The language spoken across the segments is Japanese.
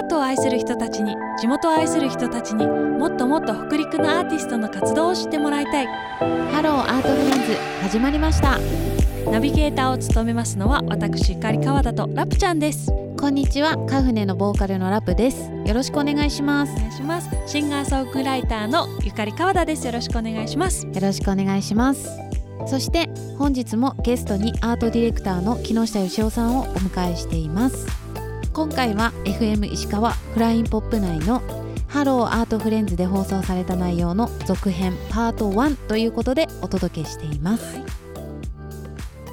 アートを愛する人たちに地元を愛する人たちにもっともっと北陸のアーティストの活動を知ってもらいたい。ハローアートフレンズ始まりました。ナビゲーターを務めますのは私ゆかり川田とラプちゃんです。こんにちはカフネのボーカルのラプです。よろしくお願いします。お願いします。シンガーソングライターのゆかり川田です。よろしくお願いします。よろしくお願いします。そして本日もゲストにアートディレクターの木下芳夫さんをお迎えしています今回は FM 石川フラインポップ内のハローアートフレンズで放送された内容の続編パート1ということでお届けしています、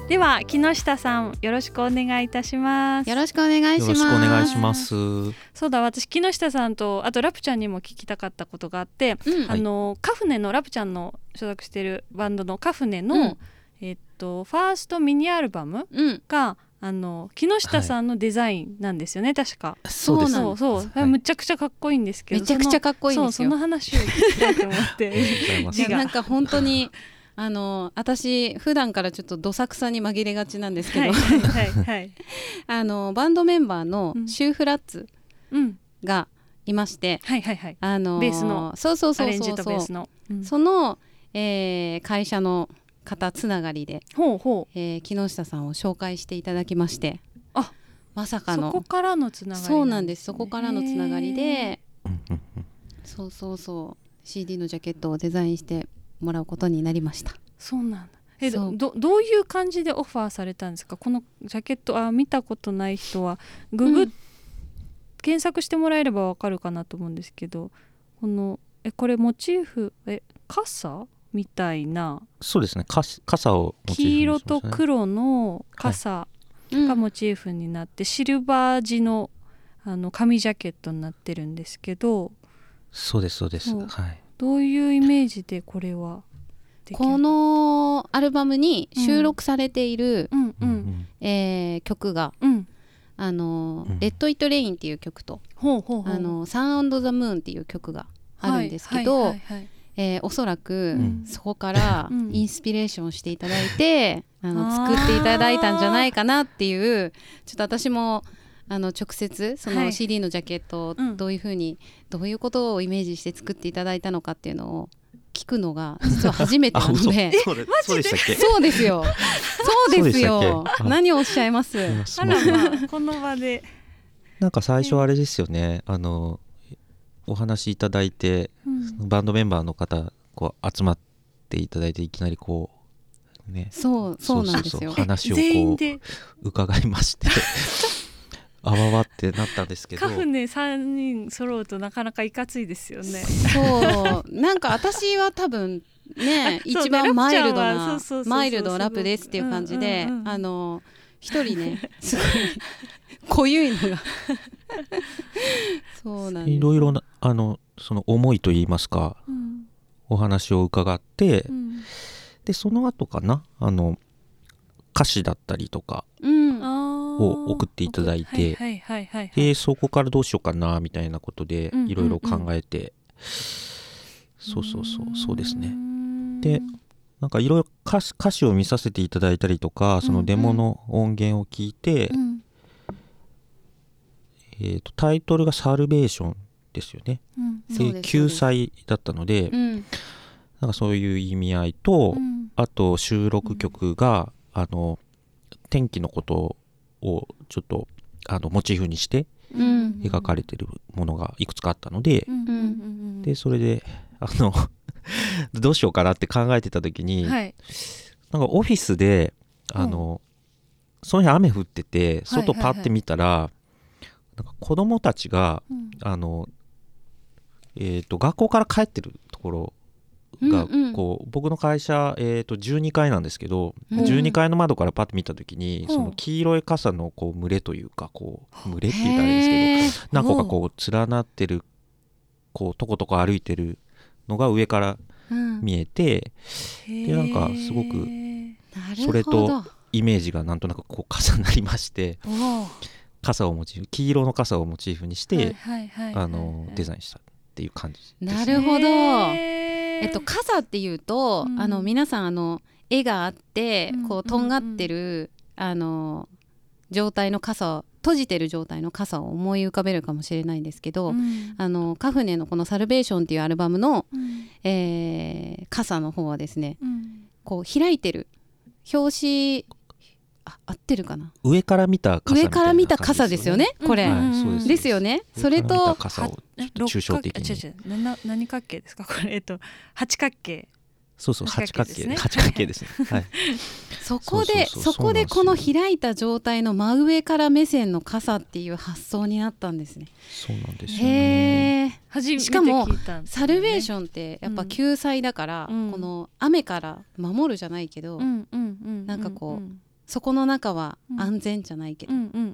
では木下さんよろしくお願いいたします。よろしくお願いします。よろしくお願いします。そうだ私木下さんとあとラプちゃんにも聞きたかったことがあって、うん。あのカフネのラプちゃんの所属してるバンドのカフネの、うん。えっとファーストミニアルバムうん。があの木下さんのデザインなんですよね、確か。そうそうそう、はい。むちゃくちゃかっこいいんですけどめちゃくちゃかっこいいんですよ。の話を聞きたいと思って。なんか本当に あの私普段からちょっとどさくさに紛れがちなんですけど、はいはいはいはい。あのバンドメンバーのうん。シューフラッツうん。がいまして、はいはいはい。あのベースの。そうそうそうアレンジそうそうとベースの、うん。その、えー会社の方つながりで、ほうほえー木下さんを紹介していただきましてあまさうそかのこからのつながりそうなんです。ねそこからのつながりでそうそうそう CD のジャケットをデザインしてもらうことになりました。そうなんだ。えそう。どどういう感じでオファーされたんですか？このジャケットあ見たことない人はググ、うん。検索してもらえればわかるかなと思うんですけどこのえこれモチーフえ傘？みたいな。そうですね。か傘を黄色と黒の傘がモチーフになって、シルバー地のあの紙ジャケットになってるんですけど。そうですそうです。はい。どういうイメージでこれはこのアルバムに収録されている、うん。うえー曲がうん「あのうん。レッド・イット・レイン」っていう曲とほうほうほう「あのサウンド・ザ・ムーン」っていう曲があるんですけど、はいはいはいはいえーおそらくうん。そこからうん。インスピレーションしていただいて、あの作っていただいたんじゃないかなっていうちょっと私もあの直接そはい。の CD のジャケットをうん。どういうふうに、どういうことをイメージして作っていただいたのかっていうのを聞くのが実は初めてなの 嘘。で そうでそうでしたっけ？そうですよ。そうですよ。何をおっしゃいます？この場で。なんか最初あれですよね。あのお話いただいてうん。バンドメンバーの方こう集まっていただいていきなりこうね。そうそうなんですよ。そう話をこ全員で。う伺いまして。あわわってなったんですけど。カフネ3人揃うとなかなかいかついですよね。そう。なんか私は多分ね一番マイルドなマイルドラップですっていう感じで、うんうんうんあの一人ねすごい濃ゆいのが。そうなんです。いろいろなあのその思いといいますかうん。お話を伺って、うん。でその後かなあの歌詞だったりとかを送っていただいてでそこからどうしようかなみたいなことでうんうんうん。いろいろ考えて、そうそうそうそうですね。ねでなんかいろいろ歌詞歌詞を見させていただいたりとかそのデモの音源を聞いて、うん。えー、とタイトルが「サルベーション」ですよね。で救済だったので、うん。なんかそういう意味合いと、うん。あと収録曲が、あの天気のことをちょっとあのモチーフにしてうん。描かれてるものがいくつかあったので、うん。うんうんでそれであの どうしようかなって考えてた時に、はい。なんかオフィスであの、その日雨降ってて外パッて見たら、なんか子供たちがうん。あの、えー、と学校から帰ってるところが、うんうん。こう僕の会社、えー、と12階なんですけど、うん。12階の窓からパッて見た時に、うん。その黄色い傘のこう群れというかこう群れって言ったらあれですけど何個かこう連なってるこうとことこ歩いてるのが上からうん。見えてでなんかすごくそれとイメージがなんとなくこう重なりまして傘をモチーフ黄色の傘をモチーフにして、デザインしたっていう感じですなるほど。えっと傘っていうと、うん。あの皆さんあの絵があって、うんこうとんがってる、あの状態の傘を閉じてる状態の傘を思い浮かべるかもしれないんですけど、うん。あのカフネのこの「サルベーション」っていうアルバムの、うん。えー傘の方はですねうん。こう開いてる表紙あ合ってるかな？上から見た傘上から見た傘ですよね？これ、ですです。よね？それと傘を抽象的に。何角形ですか？これえっと八角形。そうそう八八角形角形です。ね八角形ですね。はい。そこでそこでこの開いた状態の真上から目線の傘っていう発想になったんですね。そうなんですよね。へえ。初めてしかもサルベーションってやっぱ救済だから、うん。この雨から守るじゃないけど、なんかこううんそこの中はうん。安全じゃないけど、うんうんうんうんう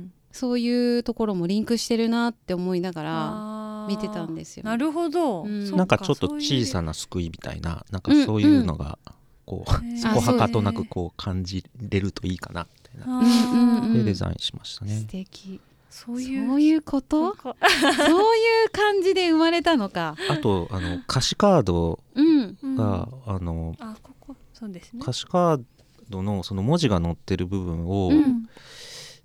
んそういうところもリンクしてるなって思いながら見てたんですよ。なるほど、うん。なんかちょっと小さなな救いみたいななんかそういうのがこううん そこはかとなくこう感じれるといいかなみたいなでデザインしました素ね敵。そそう。ういういうこと。か そういう感じで生まれたのか。あとあの歌詞カードうん。うん。があのあここ。そうですね。歌詞カードのその文字が載ってる部分をうん。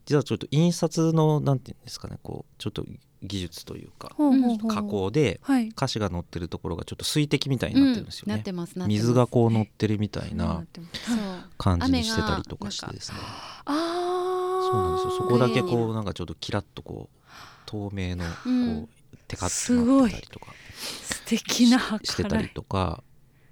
実はちょっと印刷のなんていうんですかねこうちょっと技術というかほうほうほう。ほう加工ではい。歌詞が載ってるところがちょっと水滴みたいになってるんですよね。なってますなってます水がこう乗ってるみたいな感じにしてたりとかしてですね。あそうなんですよ。そここだけこうなんかちょっとキラッとこう透明のこうん。うテカッとなってたりとか素敵な計してたりとか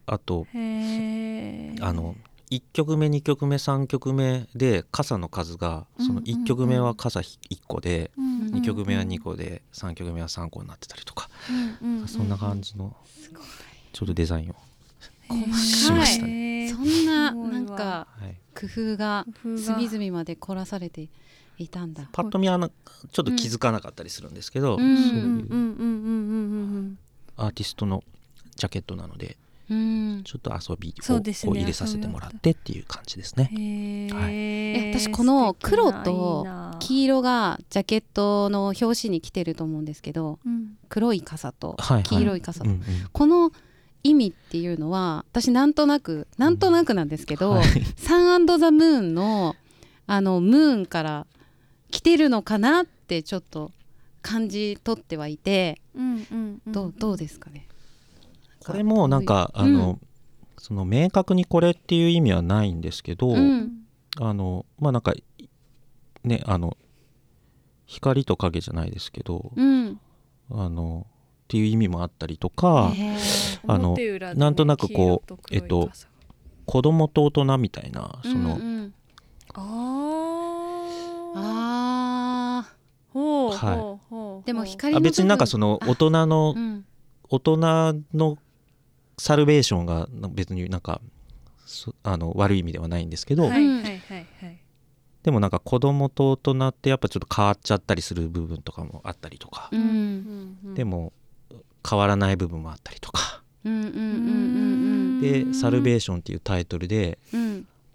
あとあの1曲目2曲目3曲目で傘の数がその1曲目は傘1個でうんうんうん。2曲目は2個で3曲目は3個になってたりとか。うんうんうん。そんな感じのちょっとデザインを、しましたね。そんななんかはい、工夫が隅々まで凝らされていたんだ。パッと見はなちょっと気づかなかったりするんですけど、うん。そういうアーティストのジャケットなのでうん。ちょっと遊びをそうですねこう入れさせてもらってっていう感じですね。へはい。ええ私この黒と黄色がジャケットの表紙に来てると思うんですけど、うん。黒い傘とはいはい。黄色い傘と、うんうん。この意味っていうのは私なんとなくなんとなくなんですけど、はい。サンアンドザムーンのあのムーンから来てるのかなってちょっと感じ取ってはいて、うんうんうん。どうどうですかね？これもなんかあうん。の、その明確にこれっていう意味はないんですけど、うん。あのまあなんかねあの光と影じゃないですけど、うん。あのっていう意味もあったりとか、あのなんとなくこうえっと傘子供と大人みたいなその、うんうん。あああほうはいほうほうほう。ーでも光のあ別になんかその大人のうん。大人のサルベーションが別になんかそあの悪い意味ではないんですけど、はい。はいはいはいでもなんか子供と大人ってやっぱちょっと変わっちゃったりする部分とかもあったりとか、うん。うんうんでも変わらない部分もあったりとか、うんうんうんうんで「サルベーション」っていうタイトルで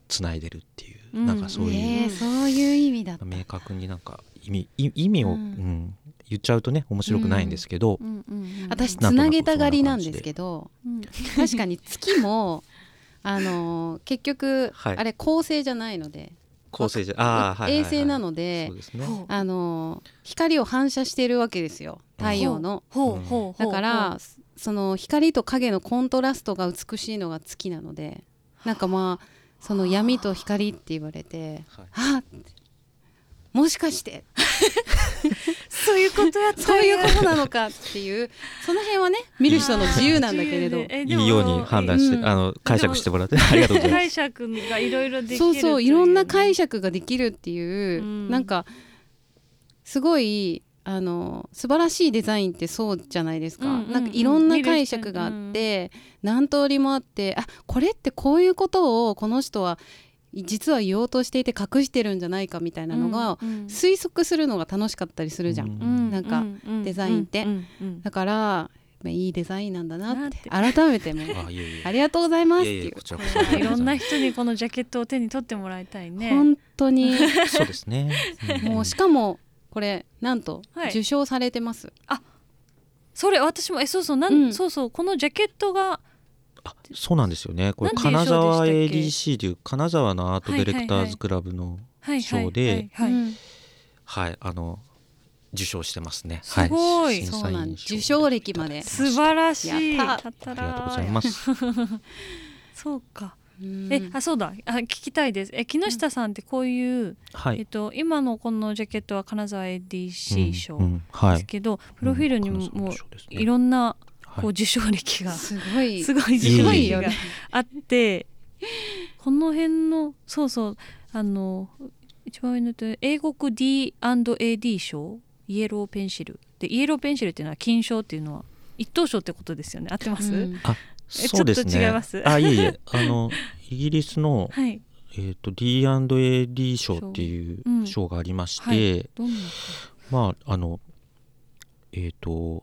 つないでるっていう、うんなんかそういう、えーそういう意味だった。明確になんか意味い意味を、ううんん言っちゃうとね面白くないんですけど、うんうんうん私つなん。となくなげたがりなんですけどうん。確かに月も あのー結局、はい。あれ恒星じゃないので。構成じゃあーはいはいはい。衛星なのでそうですね。あのー光を反射しているわけですよ。太陽の。ほう。ほうほうだからその光と影のコントラストが美しいのが月なのでなんかまあその闇と光って言われてはい。あもしかして そういうことやったそういうことなのかっていう。その辺はね 見る人の自由なんだけれど。いいように判断して、うん。あの解釈してもらって。ありがとうございます。解釈がいろいろできるそうそういろんな解釈釈ができるっていう、うん。なんかすごいあの素晴らしいデザインってそうじゃないですか、うんうんうん。なんかいろんな解釈があって、何通りもあってあこれってこういうことをこの人は実は言おうとしていて隠してるんじゃないかみたいなのが、推測するのが楽しかったりするじゃん、うん。なんかデザインって。うんうんだからまあいいデザインなんだなって。な改めても あいえいえ。ありがとうございますっていう。いえいえこちらこそいろんな人にこのジャケットを手に取ってもらいたいね。本当に。そうですね、ん。もうしかもこれなんとはい。受賞されてます、それ私もえそうそうなん、うん。そうそうこのジャケットがあそうなんですよね。これ金沢 ADC という金沢のアートディレクターズクラブの、賞ではいあの受賞してますね。すごはい。そうなん受賞歴まで。素晴らしい。ありがとうございらます。そうか。うん。えあそうだ。あ聞きたいです。え木下さんってこういう、えっはい。と今のこのジャケットは金沢 ADC 賞うんうん。はい。ですけど、プロフィールにもうんもいろんなはいこう受賞歴が。すごい。すごい受賞歴がよね。あってこの辺のそうそうあの一番上のと英国 D&AD 賞イエローペンシル。でイエローペンシルっていうのは金賞っていうのは一等賞ってことですよね。合ってます、うん。えそうですね。ちょっと違います？あ、いえいえ、あの イギリスのはい。えっ、と D&AD 賞っていううん。賞がありまして、はい。どんなまああのえっ、と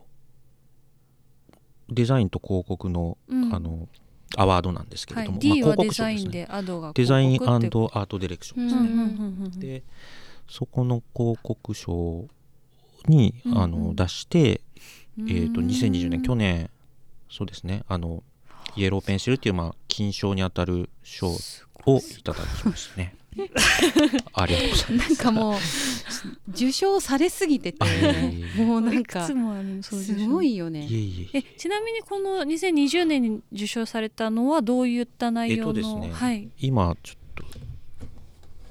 デザインと広告の、うん。あのアワードなんですけはいれども、はまあ、デ広告賞ですね。ザインデザインアートディレクションですね。でそこの広告賞に、うんうん。あの出して、うん。えー、と2020年去年そうですね。あのイエローペンシルっていう、まあ、金賞にあたる賞をいただきましたねありがとうございます。なんかもう受賞されすぎててもうなんかすごいよねいえちなみにこの2020年に受賞されたのはどういった内容の、はい。今ちょっと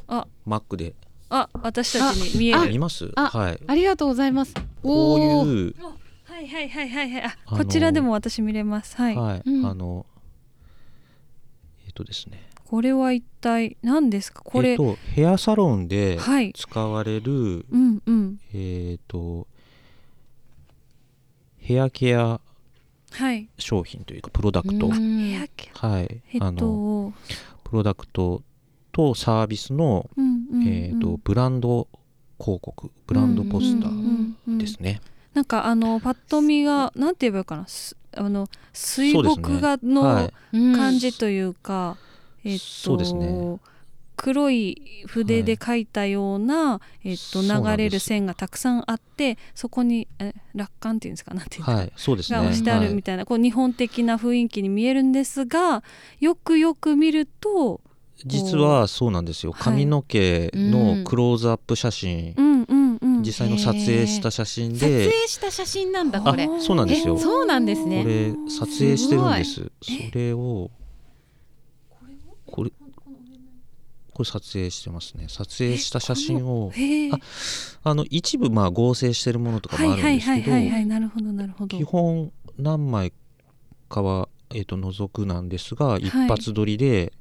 あ。Mac で。あ私たちに見えある見ます？あはい。ありがとうございます。こういう。はいはいはいはいはい。あこちらでも私見れます。はい、はい、うん。あのえっ、とですねこれは一体何ですか？これ、えっ、とヘアサロンではい。使われる、うんうん。えっ、とヘアケアはい。商品というかプロダクト、はい。えっあのとプロダクトとサービスの、うんうんうん。えー、とブランド広告ブランドポスターうんうんうんですね、なんかあのパッと見がなんて言えばいいかな？すあの水墨画はの感じというか、えっとそうですね。黒い筆で描いたような、えっと流れる線がたくさんあってそこにえ楽観っていうんですか？なんていうんですか、はいそうですね。が押してあるみたいな、こう日本的な雰囲気に見えるんですがよくよく見ると実はそうなんですよ。はい。髪の毛うん。のクローズアップ写真、うんうんうん。実際の撮影した写真撮影でした写真なんだあこれ。そうなんですよ。えそうなんですこねれ撮影してるんです。それをこれこれ撮影してますね。撮影した写真をああの一部まあ合成してるものとかはいもあるはいはい。んですけど。基本何枚かは、えー、と除くなんですが一発撮りで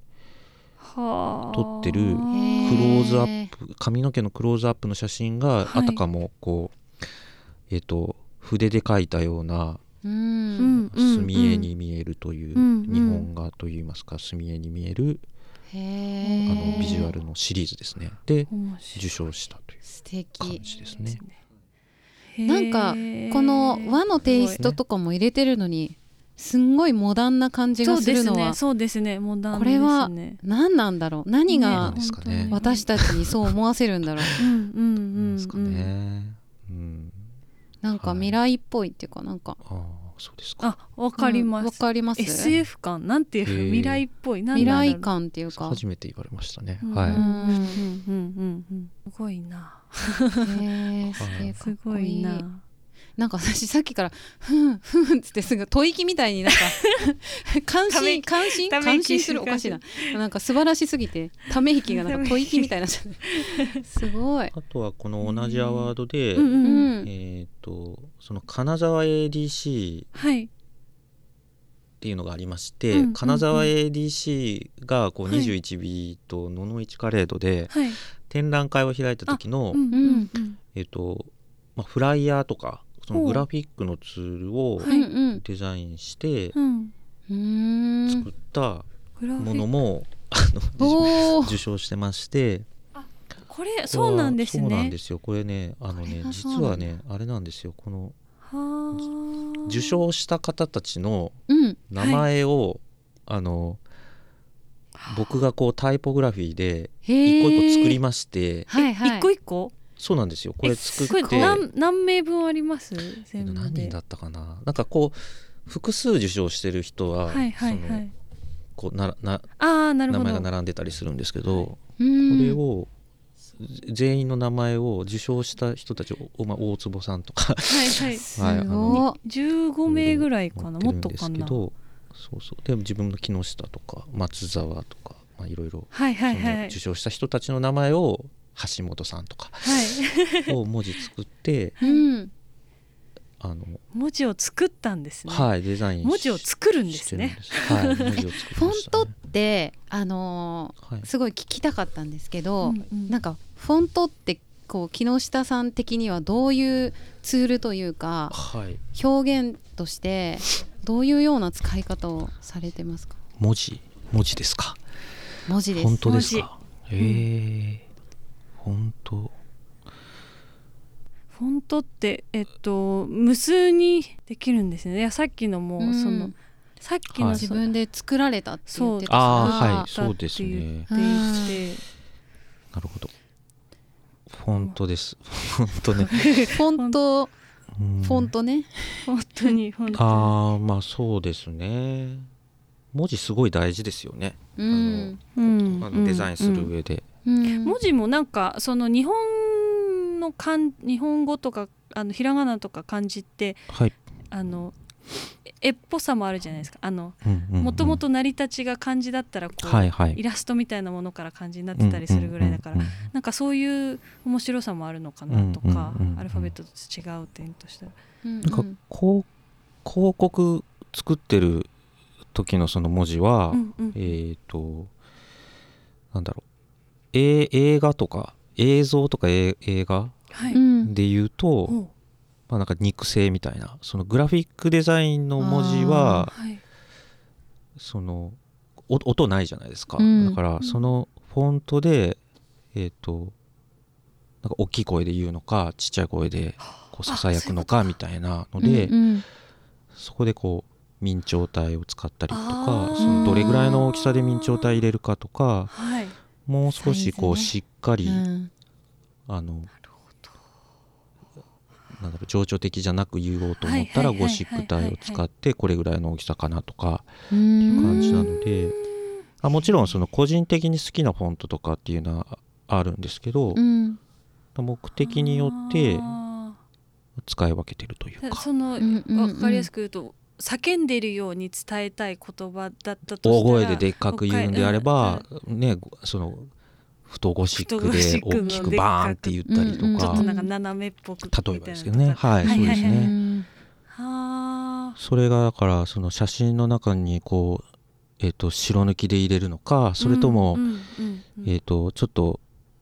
はあ。撮ってるクロへーズアップ髪の毛のクローズアップの写真がはい。あたかもこう、えっ、と筆で描いたようなううん。ん。うん。墨絵に見えるという、うん。うん。日本画といいますか墨絵に見えるへあえのビジュアルのシリーズですねで受賞したという素感敵じですねなん。かこの和のテイストとかも入れてるのにすん。ごいモダンな感じがそうですするのはねそうですねモダンこれは何なん。だろう何ながん。ですかね私たちにそう思わせるん。だろううん。うん。うん。ですかね、うん、なんかはい。未来っぽいっていうかなんか。ああそうですか。あわかります、うんわかります？SF 感？なんていうかへー。未来っぽい？なん未だろう来感っていうか。初めて言われましたね、うん。はい、うん。うんうんうんうんすごいな。へえすげえかすっこいい。ごいななんか私さっきからふんふんっつってすぐ吐息みたいになんか 感心感心？感心するおかしいな。なんか素晴らしすぎてため息がなんか吐息みたいにな。っちゃってすごい。あとはこの同じアワードで、うん。うんうんえっ、とその金沢 ADC はい。っていうのがありまして、うんうんうん。金沢 ADC がこうはい。21ビートのの1カレードではい。展覧会を開いた時の、うんうんうんえっ、と、まあ、フライヤーとかそのグラフィックのツールをはい。うんうん。デザインして作ったものも、あの 受賞してまして。これそうなんですね。そうなんですよ。これねあのね実はねあれなんですよ。このはあ受賞した方たちのうん。名前を、あの僕がこうタイポグラフィーでへ一個一個作りままして。はいはい。一個一個？そうなんですよ。これ作えって。何何名分あります？全部何人だったかな？なんかこう複数受賞してる人は、はいはいそのはいこうななああなるほど。名前が並んでたりするんですけど、うんこれを全員の名前を受賞した人たちを、まあ、大坪さんとか。はいはい。す はいあごい。15名ぐらいかなもっとかな。るんですけどそうそう。で自分の木下とか松沢とか、まあ、いろいろ受賞した人たちの名前を橋本さんとかはい。を文字作ってうん。あの、文字を作ったんですね。はいデザインし文字を作るんですね。す。はい文字を作り フォントっねてあのはい。ーすごい聞きたかったんですけど、うんうん。なんかフォントってこう木下さん的にはどういうツールというかはい。表現としてどういうような使い方をされてますか？文字。文字ですか？文字です。本当ですか？へえ本当フォントってえっと無数にできるんですね。いやさっきのもうん。その、さっきのはい。自分で作られたって言ってたあはい。そうですね。なるほど。フォントです。フォントね、フォントうん。フォントね。本当に本当に。ああまあそうですね。文字すごい大事ですよね、うん。うん。あのデザインするうん上で、うん文字もなんかその日本の漢日本語とかあのひらがなとか漢字ってはい。あの絵っぽさもあるじゃないですか。あのもともと成り立ちが漢字だったらこう、はいはい。イラストみたいなものから漢字になってたりするぐらいだから、うんうんうんなんかそういう面白さもあるのかなとか、うんうんうんうん。アルファベットと違う点としては。うんなんかこう広告作ってる時のその文字は、うんうん。えっ、となんだろう、え映画とか映像とかえ映画はい、うんで言うと、おうまあ、なんか肉声みたいなそのグラフィックデザインの文字ははい。そのお音ないじゃないですか、うん。だからそのフォントでえっ、となんか大きい声で言うのかちっちゃい声でこうささやくのかみたいなので、うんそこでこう明朝体を使ったりとあかー。そのどれぐらいの大きさで明朝体入れるかとかはいもう少しこうしっかり、うん。あのなんだろう情緒的じゃなく言おうと思ったらゴシック体を使ってこれぐらいの大きさかなとかういうん。感じなのであもちろんその個人的に好きなフォントとかっていうのはあるんですけどうん。目的によってあ使い分けてるというか。かりやすく言うと叫んでるように伝えたい言葉だったとしたら大声ででっかく言うんであればうんねその太ゴシック太ゴシでックの大きくバーンって言ったりとうんうんちょっかとなんか斜めっぽく例えばですけどねはい。はいそうですうね。んはあ。それがだからその写真の中にこうえっと白抜きで入れるのかそれともえっとちょっと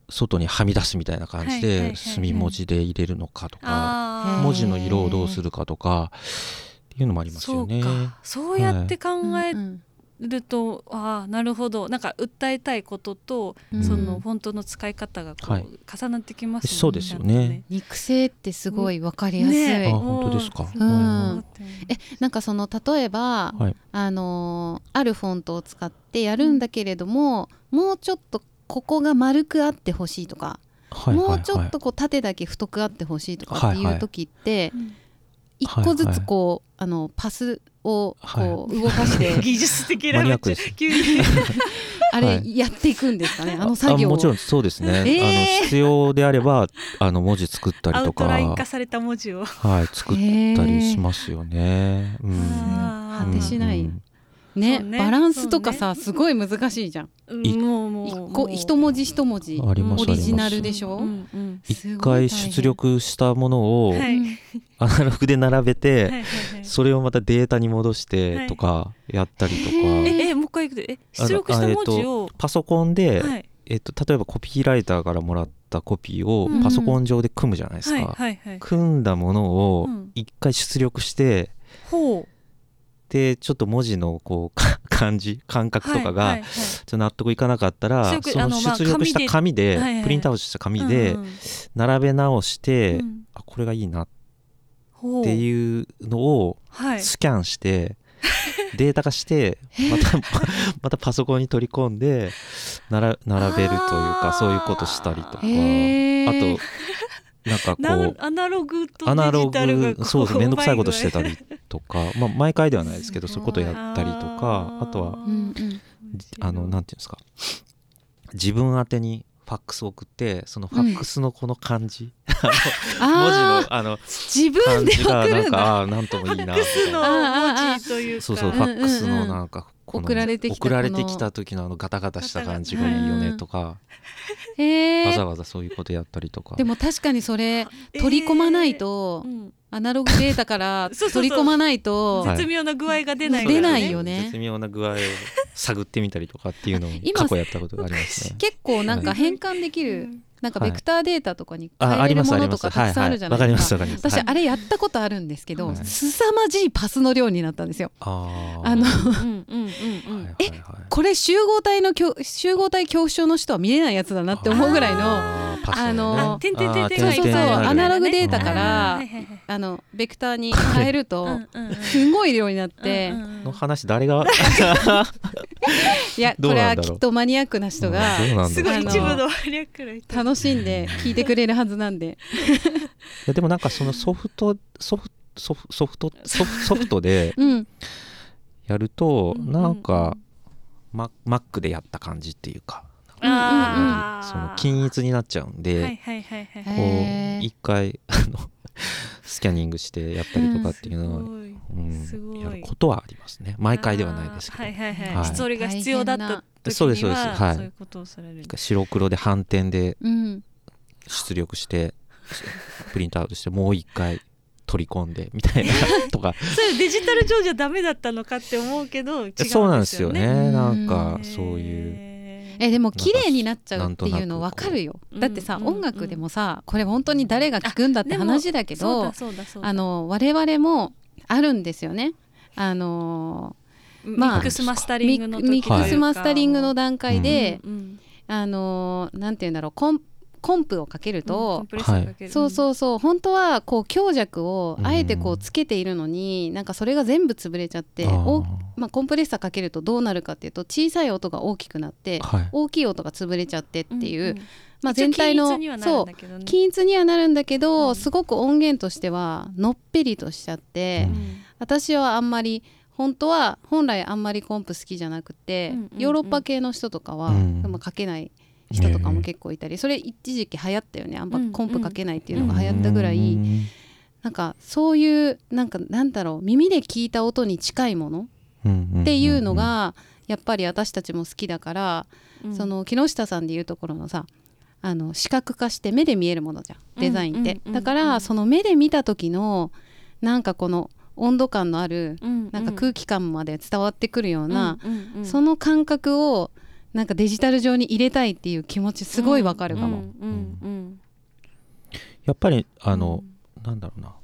外にはみ出すみたいな感じで墨文字で入れるのかとか文字の色をどうするかとかっていうのもありますよね。そうか。そうやって考えうんると、ああなるほど。なんか訴えたいことと、うん。そのフォントの使い方がこう、はい。重なってきますそうですよね。肉声ってすごいわかりやすい、ね。あ本当ですか？うん。えなんかその例えば、はい。あのーあるフォントを使ってやるんだけれども、もうちょっとここが丸くあってほしいとか、はいはいはい。もうちょっとこう縦だけ太くあってほしいとかってはいはい。いう時って、うん一個ずつこう、あのパスをこう動かして、技術的マな急に あれはい。やっていくんですかね、あの作業を。もちろんそうですね、えー。あの必要であればあの文字作ったりとアウトライン化か、された文字を。はい、作ったりしますよね。うん。あー果てしない。うんねね。バランスとかさ、すごい難しいじゃん。もうもう一文字一文字。ありますオリジナルでしょ、うんうん。一回出力したものをはい。は いアナログで並べはいて、はいはい。それをまたデータに戻してとかやったりとか、へー。ええもう一回いくでえ出力した文字をパソコンで、はい。えっと、例えばコピーライターからもらったコピーをうん。パソコン上で組むじゃないですか。はいはいはい。組んだものをうん。一回出力して、ほうでちょっと文字のこう か感じ感覚とかが、納得いかなかったらその出力した紙でプリントアウトした紙で並べ直して、うん。あこれがいいなっていうのをはい。スキャンして、データ化してまた またパソコンに取り込んでなら並べるというかそういうことしたりとか、あとなんかなこうアナログとデジタルがそうそう面倒くさいことしてうたりとか、まあ、毎回ではないですけどそういうことやったりとかあとはうんうん。あのなんていうんですか。自分宛てにファックス送ってそのファックスのこの感じ、あ文字あのあの自分で感じが送るんだ。なんかあーなんともいいなみたいスのな文字というか。そうそううんうんファックスのなんか送られてきた送られてきた時のあのガタガタした感じがいいよねとか、へえわざわざそういうことやったりとか。でも確かにそれ取り込まないと、うんアナログデータから取り込まないとはい絶妙な具合が出ない出ないよね。絶妙な具合を探ってみたりとかっていうのを 今過去やったことがありますね。結構なんか変換できる、なんかベクターデータとかにあ変えれるものとかたくさんあるじゃないですか。私はい。あれやったことあるんですけど、はい。凄まじいパスの量になったんですよ。あのうんうんうんうん。はいはいはいこれ集合体の恐集合体恐怖症の人は見れないやつだなって思うぐらいのあーパスね。あの点々点々そうそうそうアナログデーだタからあのベクターに変えるとうんうんうんすごい量になって、の話誰が？いやどこれはきっとマニアックな人がすごい一部のマニアックな人楽しんで聞いてくれるはずなんで。いやでもなんかそのソフトソフソフソフトソフソフトでうん、やるとうんなんかマ Mac でやった感じっていうかその均一になっちゃうんで、一回あのスキャニングしてやったりとかっていうのは、すごい。うんすごい。やることはありますね。毎回ではないですけど、はいはいはい、はい。それが必要だった時にはそうですそうです。はい。そういうことをされる。白黒で反転でうん、出力してプリントアウトしてもう一回取り込んでみたいな とか。それデジタル上じゃダメだったのかって思うけど違うんですよね。そうなんですよね。うんなん。かそういうえでも綺麗になっちゃうっていうの分かるよ。うんだってさ、うん音楽でもさこれ本当に誰が聴くんだって話だけどあの我々もあるんですよね。あのまあミックスマスタリミングの時ミックスマスタリングの段階で、うんうん。あのなんて言うんだろうコンコンプをかけるうんコとン、プレッサーかける。そうそうそう。本当はこう強弱をあえてこううんつけているのに、なんかそれが全部潰れちゃっておまあ、コンプレッサーかけるとどうなるかっていうと小さい音が大きくなってはい。大きい音が潰れちゃってっていう、んん。まあ、全体の均一にはなるんだけどね。均一にはなるんだけど、うん。すごく音源としてはのっぺりとしちゃって、うん。私はあんまり本当は本来あんまりコンプ好きじゃなくて、うんうんうん。ヨーロッパ系の人とかは、うん。まあ、かけない人とかも結構いたり、それ一時期流行ったよね。あんまコンプかけないっていうのが流行ったぐらい、うん。なんかそういうなんかなんだろう耳で聞いた音に近いものっっていうのがやっぱり私たちも好きだから、うん。その木下さんでいうところのさあの視覚化して目で見えるものじゃんデザインって、うんうんうん。だからその目で見た時のなんかこの温度感のあるうん。なんか空気感まで伝わってくるような、うんうんうん。その感覚をなんかデジタル上に入れたいっていう気持ちすごいわかるかも。うん。うんうんやっぱりあの、なんだろうな。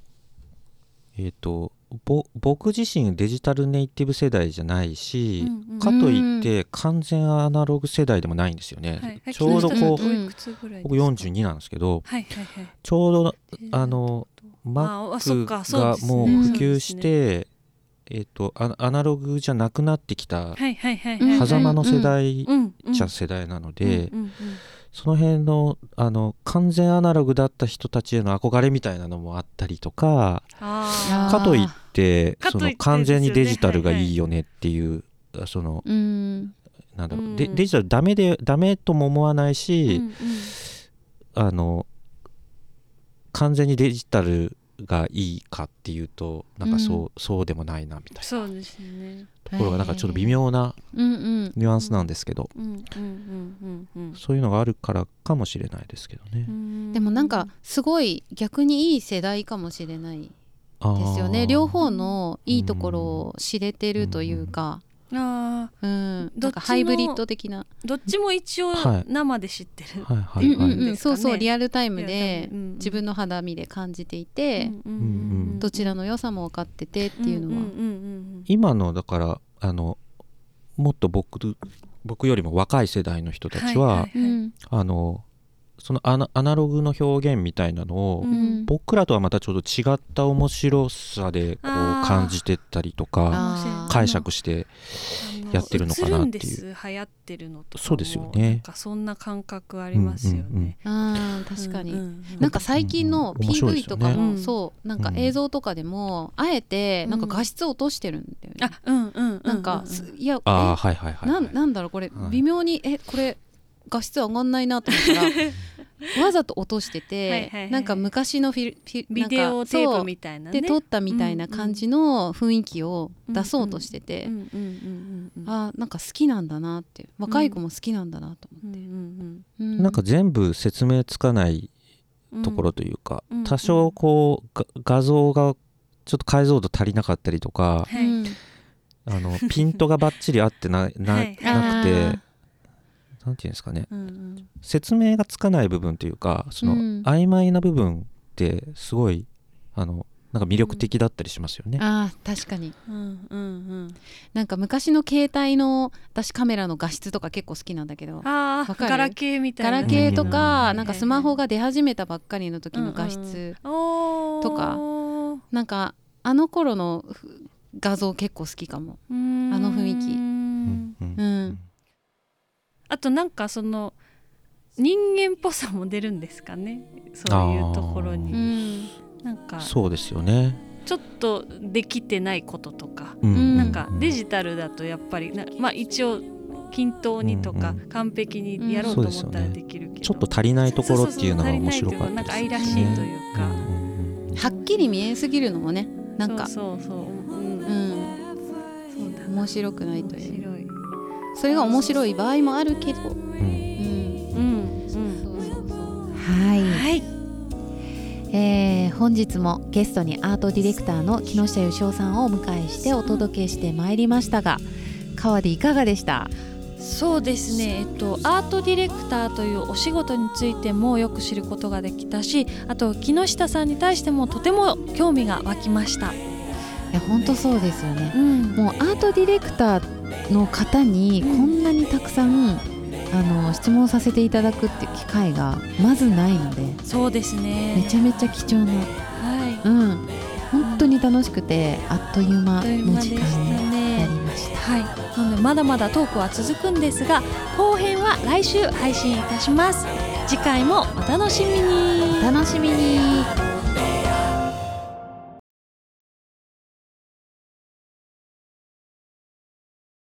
えっ、とぼ僕自身デジタルネイティブ世代じゃないし、うんうん。かといって完全アナログ世代でもないんですよね、はいはい。ちょうどこう、木下さん僕42なんですけどはいはいはいちょうどああの Mac がもう普及して、えっ、とアアナログじゃなくなってきた狭間の世代じゃ世代なので、その辺のあの完全アナログだった人たちへの憧れみたいなのもあったりとかかといってその完全にデジタルがいいよねっていう、そのうん。なんだろう、うん。でデジタルダメでダメとも思わないーし、うんうん。あの完全にデジタルがいいかっていうとなんかそう,、そうでもないなみたいな。そうですね。ところがなんかちょっと微妙なうんうん。ニュアンスなんですけど、うんうんうんうんそういうのがあるからかもしれないですけどね。う。ん。でもなんかすごい逆にいい世代かもしれないですよね。両方のいいところを知れてるというか、あー。うん、どっちのなんかハイブリッド的な、どっちも一応はい。生で知ってる。はいはいはい、うんうんうん、そうそうリアルタイム。で自分の肌身で感じていて、うんうんうんどちらの良さも分かっててっていうのは、んんうん今のだからあのもっと僕僕よりも若い世代の人たちは、はいはい。うん。あのそのアナアナログの表現みたいなのを、うん。僕らとはまたちょっと違った面白さでこう感じてったりとか解釈してやってるのかなっていう。流行ってるのとかもそうですよね。なんかそんな感覚ありますよね、あー確かに、うんうんうん。なんか最近の PV とかも、うんそうなんかうん映像とかでも、あえてなんか画質を落としてるんだよね、あうんうんうなんか、いやああえはいはいはい、なんなんだろうこれ、はい。微妙にえこれ画質上がんないなと思ったら わざと落としててはいはいはい。なんか昔のフィルフィビデオテープみたいなね。で撮ったみたいな感じの雰囲気を出そうとしてて、あーなんか好きなんだなって。若い子も好きなんだなと思って、うんうんうんなんか全部説明つかないうんところというか、うん。多少こうが画像がちょっと解像度足りなかったりとか、はい。うんあのピントがバッチリ合ってなな, はい。なくてあなんていうんですかね。うんうん。説明がつかない部分というかその、うん。曖昧な部分ってすごいあのなんか魅力的だったりしますよね。あー確かに。うんうんうん。なんか昔の携帯の私カメラの画質とか結構好きなんだけど。ああわかる？ガラケーみたいな。ガラケーとか、うん。なんかスマホが出始めたばっかりの時の画質、とか。なんかあの頃のふ画像結構好きかも。うーんあの雰囲気。うんうん。うんあとなんかその人間っぽさも出るんですかね。そういうところうにんなんかそうですよね。ちょっとできてないこととか。うん。なんかデジタルだとやっぱりなまあ一応均等にとかうんうん完璧にやろうと思ったらできるけど。ちょっと足りないところっていうのが面白かったなんか愛ですらしいとね。いうか、うんうんうん。はっきり見えすぎるのもねなんか。そうそうそう、うん。うん。そうだ面白くないと面いう。白いそれが面白い場合もあるけど、うん。うん、うん。はい、はい。えー本日もゲストにアートディレクターの木下義雄さんをお迎えしてお届けしてまいりましたが川でいかがでした？そうですね、えっと、アートディレクターというお仕事についてもよく知ることができたしあと木下さんに対してもとても興味が湧きました、いや本当そうですよね。うん。もうアートディレクターの方にこんなにたくさん、あの質問させていただくっていう機会がまずないのでそうですね。めちゃめちゃ貴重なはい。うん。本当に楽しくてあっという間の時間になねりました。はい、なのでまだまだトークは続くんですが後編は来週配信いたします。次回もお楽しみに。お楽しみに